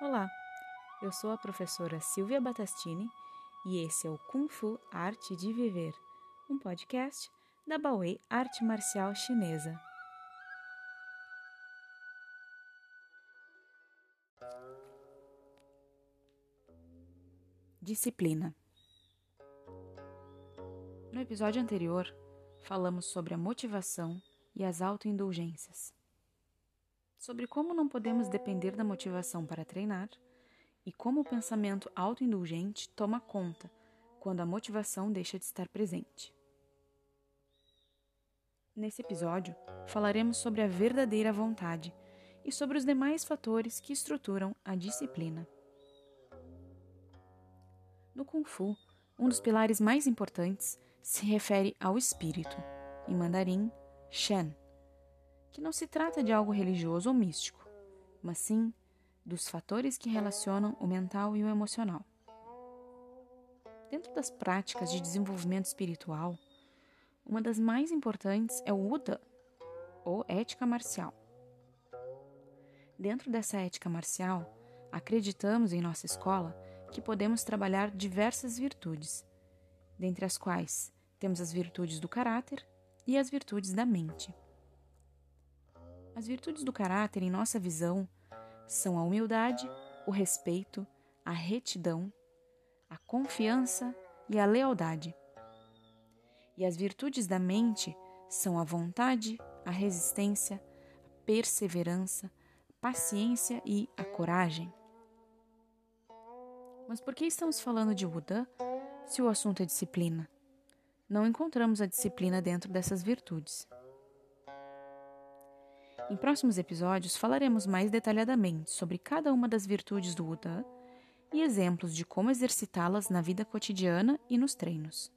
Olá, eu sou a professora Silvia Batastini e esse é o Kung Fu Arte de Viver, um podcast da Baoei Arte Marcial Chinesa. Disciplina. No episódio anterior, falamos sobre a motivação e as autoindulgências sobre como não podemos depender da motivação para treinar e como o pensamento autoindulgente toma conta quando a motivação deixa de estar presente. Nesse episódio, falaremos sobre a verdadeira vontade e sobre os demais fatores que estruturam a disciplina. No Kung Fu, um dos pilares mais importantes se refere ao espírito, em mandarim, Shen, que não se trata de algo religioso ou místico, mas sim dos fatores que relacionam o mental e o emocional. Dentro das práticas de desenvolvimento espiritual, uma das mais importantes é o Uda, ou ética marcial. Dentro dessa ética marcial, acreditamos em nossa escola que podemos trabalhar diversas virtudes, dentre as quais temos as virtudes do caráter e as virtudes da mente. As virtudes do caráter, em nossa visão, são a humildade, o respeito, a retidão, a confiança e a lealdade. E as virtudes da mente são a vontade, a resistência, a perseverança, a paciência e a coragem. Mas por que estamos falando de Buda se o assunto é disciplina? Não encontramos a disciplina dentro dessas virtudes. Em próximos episódios falaremos mais detalhadamente sobre cada uma das virtudes do Buda e exemplos de como exercitá-las na vida cotidiana e nos treinos.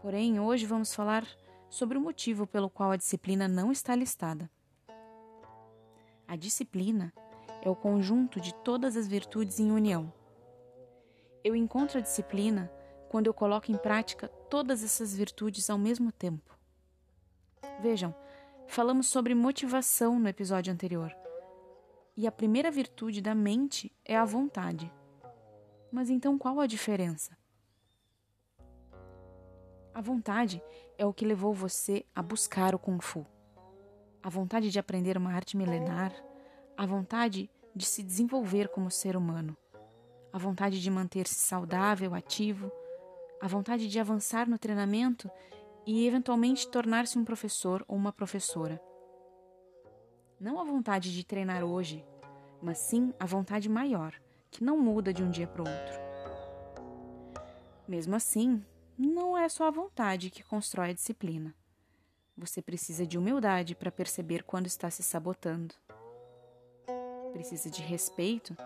Porém, hoje vamos falar sobre o motivo pelo qual a disciplina não está listada. A disciplina é o conjunto de todas as virtudes em união. Eu encontro a disciplina quando eu coloco em prática todas essas virtudes ao mesmo tempo. Vejam, Falamos sobre motivação no episódio anterior. E a primeira virtude da mente é a vontade. Mas então qual a diferença? A vontade é o que levou você a buscar o Kung Fu. A vontade de aprender uma arte milenar, a vontade de se desenvolver como ser humano, a vontade de manter-se saudável, ativo, a vontade de avançar no treinamento e eventualmente tornar-se um professor ou uma professora. Não a vontade de treinar hoje, mas sim a vontade maior, que não muda de um dia para o outro. Mesmo assim, não é só a vontade que constrói a disciplina. Você precisa de humildade para perceber quando está se sabotando. Precisa de respeito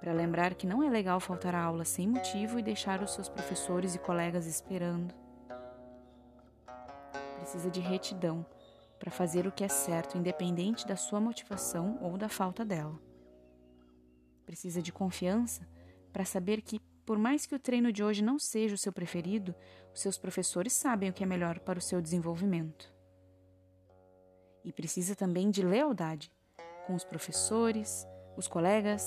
para lembrar que não é legal faltar a aula sem motivo e deixar os seus professores e colegas esperando precisa de retidão para fazer o que é certo, independente da sua motivação ou da falta dela. Precisa de confiança para saber que, por mais que o treino de hoje não seja o seu preferido, os seus professores sabem o que é melhor para o seu desenvolvimento. E precisa também de lealdade com os professores, os colegas,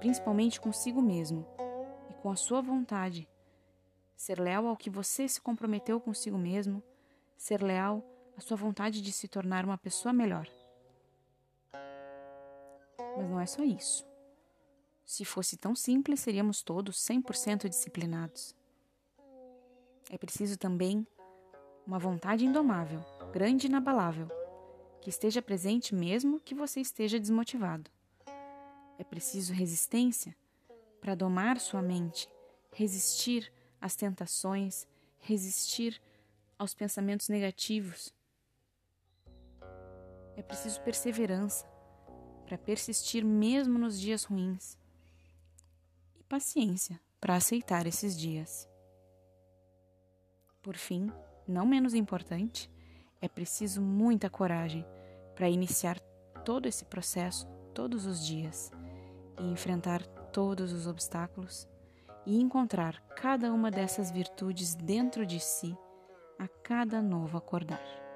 principalmente consigo mesmo e com a sua vontade. Ser leal ao que você se comprometeu consigo mesmo ser leal à sua vontade de se tornar uma pessoa melhor. Mas não é só isso. Se fosse tão simples, seríamos todos 100% disciplinados. É preciso também uma vontade indomável, grande e inabalável, que esteja presente mesmo que você esteja desmotivado. É preciso resistência para domar sua mente, resistir às tentações, resistir aos pensamentos negativos. É preciso perseverança para persistir mesmo nos dias ruins e paciência para aceitar esses dias. Por fim, não menos importante, é preciso muita coragem para iniciar todo esse processo todos os dias e enfrentar todos os obstáculos e encontrar cada uma dessas virtudes dentro de si a cada novo acordar.